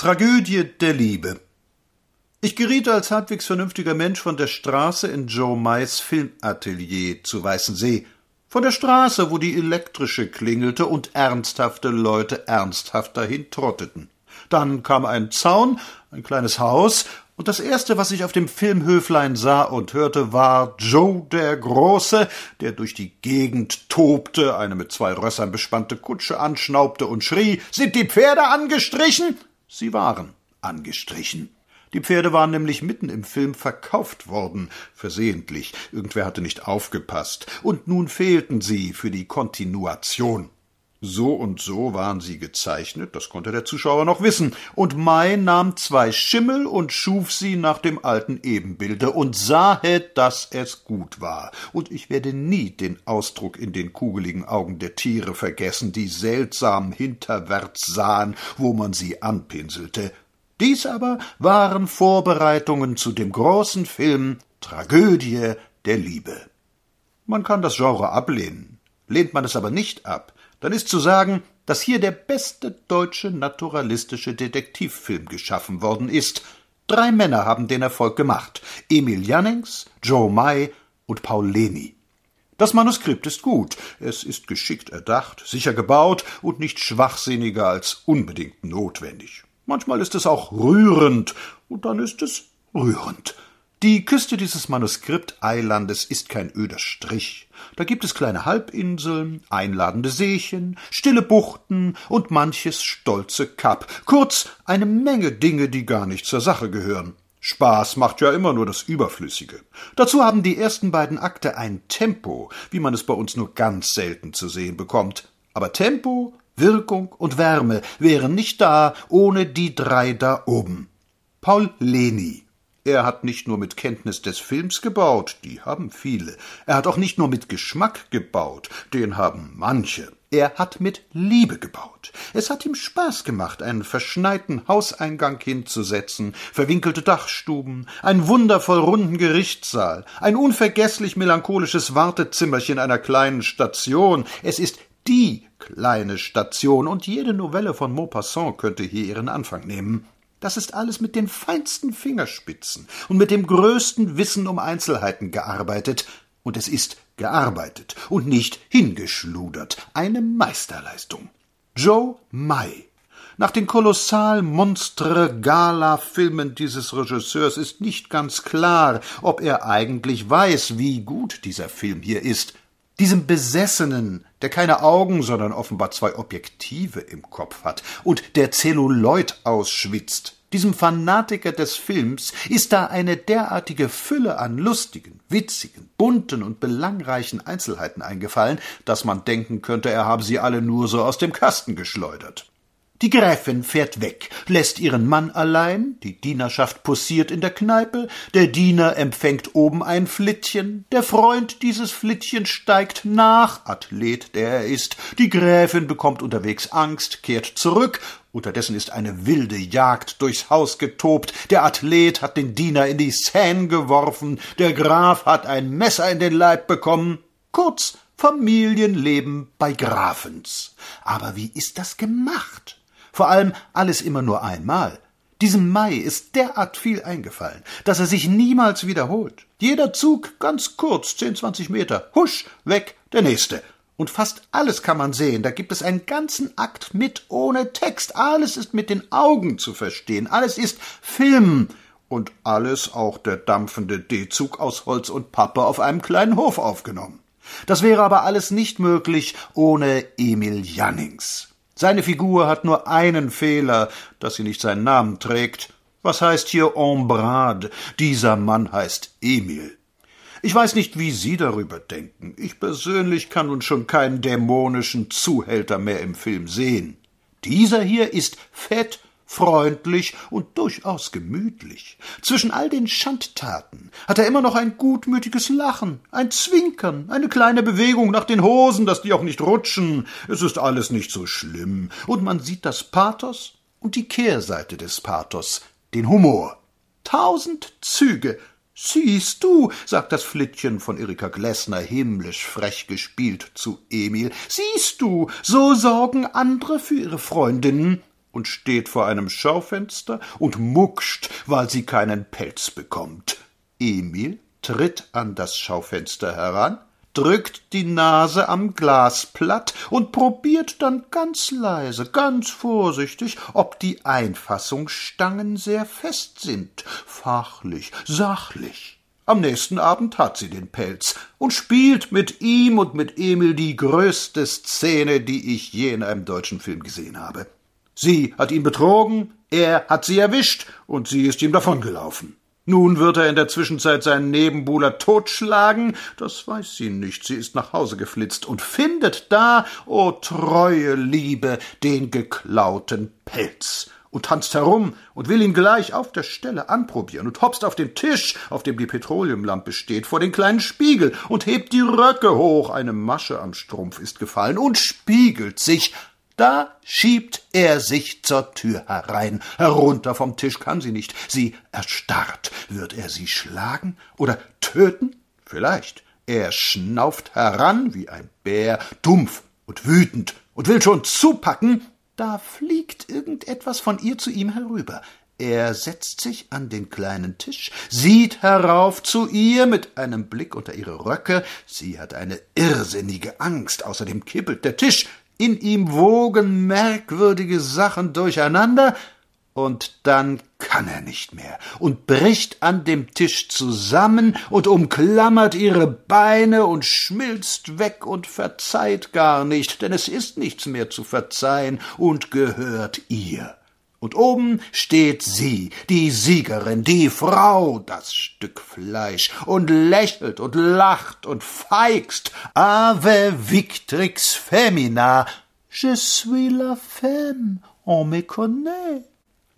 Tragödie der Liebe. Ich geriet als halbwegs vernünftiger Mensch von der Straße in Joe Mays Filmatelier zu Weißensee. Von der Straße, wo die elektrische klingelte und ernsthafte Leute ernsthaft dahin trotteten. Dann kam ein Zaun, ein kleines Haus, und das erste, was ich auf dem Filmhöflein sah und hörte, war Joe der Große, der durch die Gegend tobte, eine mit zwei Rössern bespannte Kutsche anschnaubte und schrie, sind die Pferde angestrichen? Sie waren angestrichen. Die Pferde waren nämlich mitten im Film verkauft worden, versehentlich. Irgendwer hatte nicht aufgepasst. Und nun fehlten sie für die Kontinuation. So und so waren sie gezeichnet, das konnte der Zuschauer noch wissen, und Mai nahm zwei Schimmel und schuf sie nach dem alten Ebenbilde und sahe, dass es gut war. Und ich werde nie den Ausdruck in den kugeligen Augen der Tiere vergessen, die seltsam hinterwärts sahen, wo man sie anpinselte. Dies aber waren Vorbereitungen zu dem großen Film Tragödie der Liebe. Man kann das Genre ablehnen. Lehnt man es aber nicht ab, dann ist zu sagen, dass hier der beste deutsche naturalistische Detektivfilm geschaffen worden ist. Drei Männer haben den Erfolg gemacht. Emil Jannings, Joe May und Paul Leni. Das Manuskript ist gut, es ist geschickt erdacht, sicher gebaut und nicht schwachsinniger als unbedingt notwendig. Manchmal ist es auch rührend, und dann ist es rührend. Die Küste dieses Manuskripteilandes ist kein öder Strich. Da gibt es kleine Halbinseln, einladende Seechen, stille Buchten und manches stolze Kap. Kurz eine Menge Dinge, die gar nicht zur Sache gehören. Spaß macht ja immer nur das Überflüssige. Dazu haben die ersten beiden Akte ein Tempo, wie man es bei uns nur ganz selten zu sehen bekommt. Aber Tempo, Wirkung und Wärme wären nicht da ohne die drei da oben. Paul Leni er hat nicht nur mit Kenntnis des Films gebaut, die haben viele. Er hat auch nicht nur mit Geschmack gebaut, den haben manche. Er hat mit Liebe gebaut. Es hat ihm Spaß gemacht, einen verschneiten Hauseingang hinzusetzen, verwinkelte Dachstuben, einen wundervoll runden Gerichtssaal, ein unvergesslich melancholisches Wartezimmerchen einer kleinen Station. Es ist die kleine Station, und jede Novelle von Maupassant könnte hier ihren Anfang nehmen. Das ist alles mit den feinsten Fingerspitzen und mit dem größten Wissen um Einzelheiten gearbeitet, und es ist gearbeitet und nicht hingeschludert. Eine Meisterleistung. Joe May. Nach den kolossal monstre Gala-Filmen dieses Regisseurs ist nicht ganz klar, ob er eigentlich weiß, wie gut dieser Film hier ist. Diesem Besessenen, der keine Augen, sondern offenbar zwei Objektive im Kopf hat und der Zelluloid ausschwitzt, diesem Fanatiker des Films ist da eine derartige Fülle an lustigen, witzigen, bunten und belangreichen Einzelheiten eingefallen, dass man denken könnte, er habe sie alle nur so aus dem Kasten geschleudert. Die Gräfin fährt weg, lässt ihren Mann allein, die Dienerschaft pussiert in der Kneipe, der Diener empfängt oben ein Flittchen, der Freund dieses Flittchen steigt nach, Athlet der er ist, die Gräfin bekommt unterwegs Angst, kehrt zurück, unterdessen ist eine wilde Jagd durchs Haus getobt, der Athlet hat den Diener in die Seine geworfen, der Graf hat ein Messer in den Leib bekommen, kurz Familienleben bei Grafens. Aber wie ist das gemacht? Vor allem alles immer nur einmal. Diesem Mai ist derart viel eingefallen, dass er sich niemals wiederholt. Jeder Zug ganz kurz, zehn, zwanzig Meter, husch, weg, der nächste. Und fast alles kann man sehen. Da gibt es einen ganzen Akt mit ohne Text. Alles ist mit den Augen zu verstehen. Alles ist Film. Und alles auch der dampfende D-Zug aus Holz und Pappe auf einem kleinen Hof aufgenommen. Das wäre aber alles nicht möglich ohne Emil Jannings. Seine Figur hat nur einen Fehler, dass sie nicht seinen Namen trägt. Was heißt hier Ombrade? Dieser Mann heißt Emil. Ich weiß nicht, wie Sie darüber denken. Ich persönlich kann nun schon keinen dämonischen Zuhälter mehr im Film sehen. Dieser hier ist fett, freundlich und durchaus gemütlich. Zwischen all den Schandtaten hat er immer noch ein gutmütiges Lachen, ein Zwinkern, eine kleine Bewegung nach den Hosen, dass die auch nicht rutschen. Es ist alles nicht so schlimm. Und man sieht das Pathos und die Kehrseite des Pathos, den Humor. Tausend Züge, Siehst du, sagt das Flittchen von Erika Glessner himmlisch frech gespielt zu Emil, siehst du, so sorgen andere für ihre Freundinnen und steht vor einem Schaufenster und muckscht, weil sie keinen Pelz bekommt. Emil tritt an das Schaufenster heran, drückt die Nase am Glasplatt und probiert dann ganz leise, ganz vorsichtig, ob die Einfassungsstangen sehr fest sind, fachlich, sachlich. Am nächsten Abend hat sie den Pelz und spielt mit ihm und mit Emil die größte Szene, die ich je in einem deutschen Film gesehen habe. Sie hat ihn betrogen, er hat sie erwischt und sie ist ihm davongelaufen. Nun wird er in der Zwischenzeit seinen Nebenbuhler totschlagen, das weiß sie nicht, sie ist nach Hause geflitzt und findet da, o oh treue Liebe, den geklauten Pelz und tanzt herum und will ihn gleich auf der Stelle anprobieren und hopst auf den Tisch, auf dem die Petroleumlampe steht, vor den kleinen Spiegel und hebt die Röcke hoch, eine Masche am Strumpf ist gefallen und spiegelt sich da schiebt er sich zur Tür herein. Herunter vom Tisch kann sie nicht. Sie erstarrt. Wird er sie schlagen oder töten? Vielleicht. Er schnauft heran wie ein Bär, dumpf und wütend und will schon zupacken. Da fliegt irgendetwas von ihr zu ihm herüber. Er setzt sich an den kleinen Tisch, sieht herauf zu ihr mit einem Blick unter ihre Röcke. Sie hat eine irrsinnige Angst. Außerdem kippelt der Tisch in ihm wogen merkwürdige Sachen durcheinander, und dann kann er nicht mehr und bricht an dem Tisch zusammen und umklammert ihre Beine und schmilzt weg und verzeiht gar nicht, denn es ist nichts mehr zu verzeihen und gehört ihr. Und oben steht sie, die Siegerin, die Frau, das Stück Fleisch, und lächelt und lacht und feigst. Ave victrix femina. Je suis la femme, on me connaît.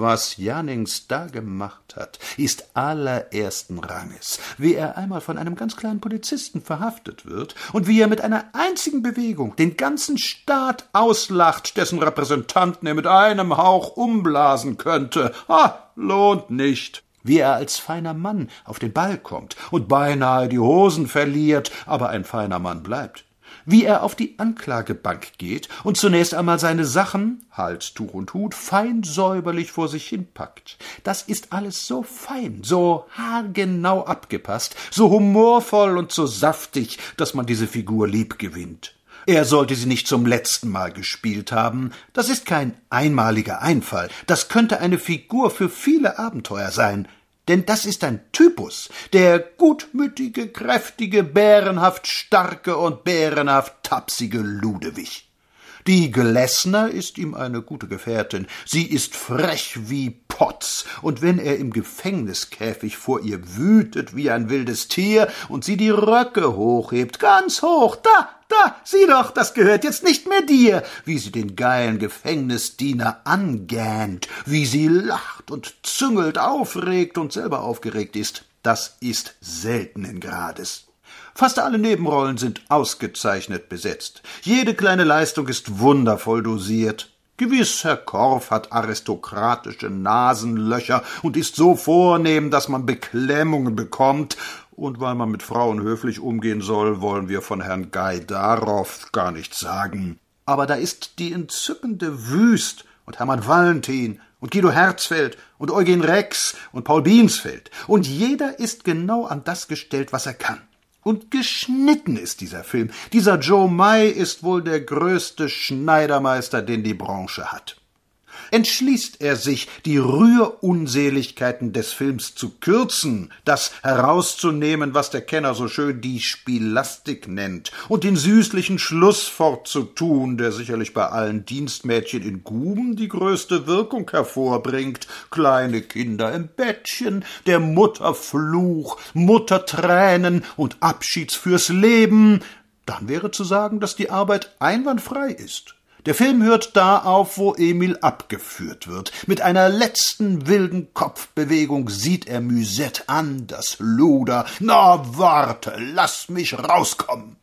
Was Jannings da gemacht hat, ist allerersten Ranges. Wie er einmal von einem ganz kleinen Polizisten verhaftet wird und wie er mit einer einzigen Bewegung den ganzen Staat auslacht, dessen Repräsentanten er mit einem Hauch umblasen könnte. Ah, lohnt nicht wie er als feiner Mann auf den Ball kommt und beinahe die Hosen verliert, aber ein feiner Mann bleibt wie er auf die Anklagebank geht und zunächst einmal seine Sachen, Halstuch und Hut, fein säuberlich vor sich hinpackt. Das ist alles so fein, so haargenau abgepasst, so humorvoll und so saftig, dass man diese Figur lieb gewinnt. Er sollte sie nicht zum letzten Mal gespielt haben. Das ist kein einmaliger Einfall. Das könnte eine Figur für viele Abenteuer sein denn das ist ein Typus, der gutmütige, kräftige, bärenhaft starke und bärenhaft tapsige Ludewig. Die Glessner ist ihm eine gute Gefährtin. Sie ist frech wie Potz, und wenn er im Gefängniskäfig vor ihr wütet wie ein wildes Tier und sie die Röcke hochhebt, ganz hoch, da, da, sieh doch, das gehört jetzt nicht mehr dir, wie sie den geilen Gefängnisdiener angähnt, wie sie lacht und züngelt, aufregt und selber aufgeregt ist, das ist seltenen Grades. Fast alle Nebenrollen sind ausgezeichnet besetzt. Jede kleine Leistung ist wundervoll dosiert. Gewiss, Herr Korff hat aristokratische Nasenlöcher und ist so vornehm, dass man Beklemmungen bekommt, und weil man mit Frauen höflich umgehen soll, wollen wir von Herrn Gaidarow gar nichts sagen. Aber da ist die entzückende Wüst und Hermann Valentin und Guido Herzfeld und Eugen Rex und Paul Biensfeld. Und jeder ist genau an das gestellt, was er kann. Und geschnitten ist dieser Film. Dieser Joe May ist wohl der größte Schneidermeister, den die Branche hat entschließt er sich, die Rührunseligkeiten des Films zu kürzen, das herauszunehmen, was der Kenner so schön die Spielastik nennt, und den süßlichen Schluss fortzutun, der sicherlich bei allen Dienstmädchen in Guben die größte Wirkung hervorbringt, kleine Kinder im Bettchen, der Mutterfluch, Muttertränen und Abschieds fürs Leben, dann wäre zu sagen, dass die Arbeit einwandfrei ist. Der Film hört da auf, wo Emil abgeführt wird. Mit einer letzten wilden Kopfbewegung sieht er Musette an, das Luder. Na, warte, lass mich rauskommen.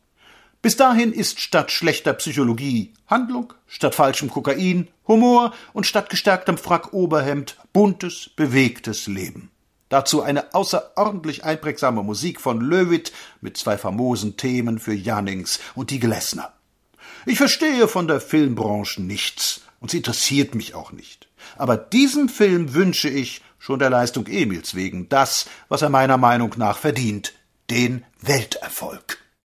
Bis dahin ist statt schlechter Psychologie Handlung, statt falschem Kokain Humor und statt gestärktem Frack-Oberhemd buntes, bewegtes Leben. Dazu eine außerordentlich einprägsame Musik von Löwit mit zwei famosen Themen für Jannings und die Glessner. Ich verstehe von der Filmbranche nichts, Und sie interessiert mich auch nicht. Aber diesem Film wünsche ich, schon der Leistung Emils wegen, das, was er meiner Meinung nach verdient, den Welterfolg.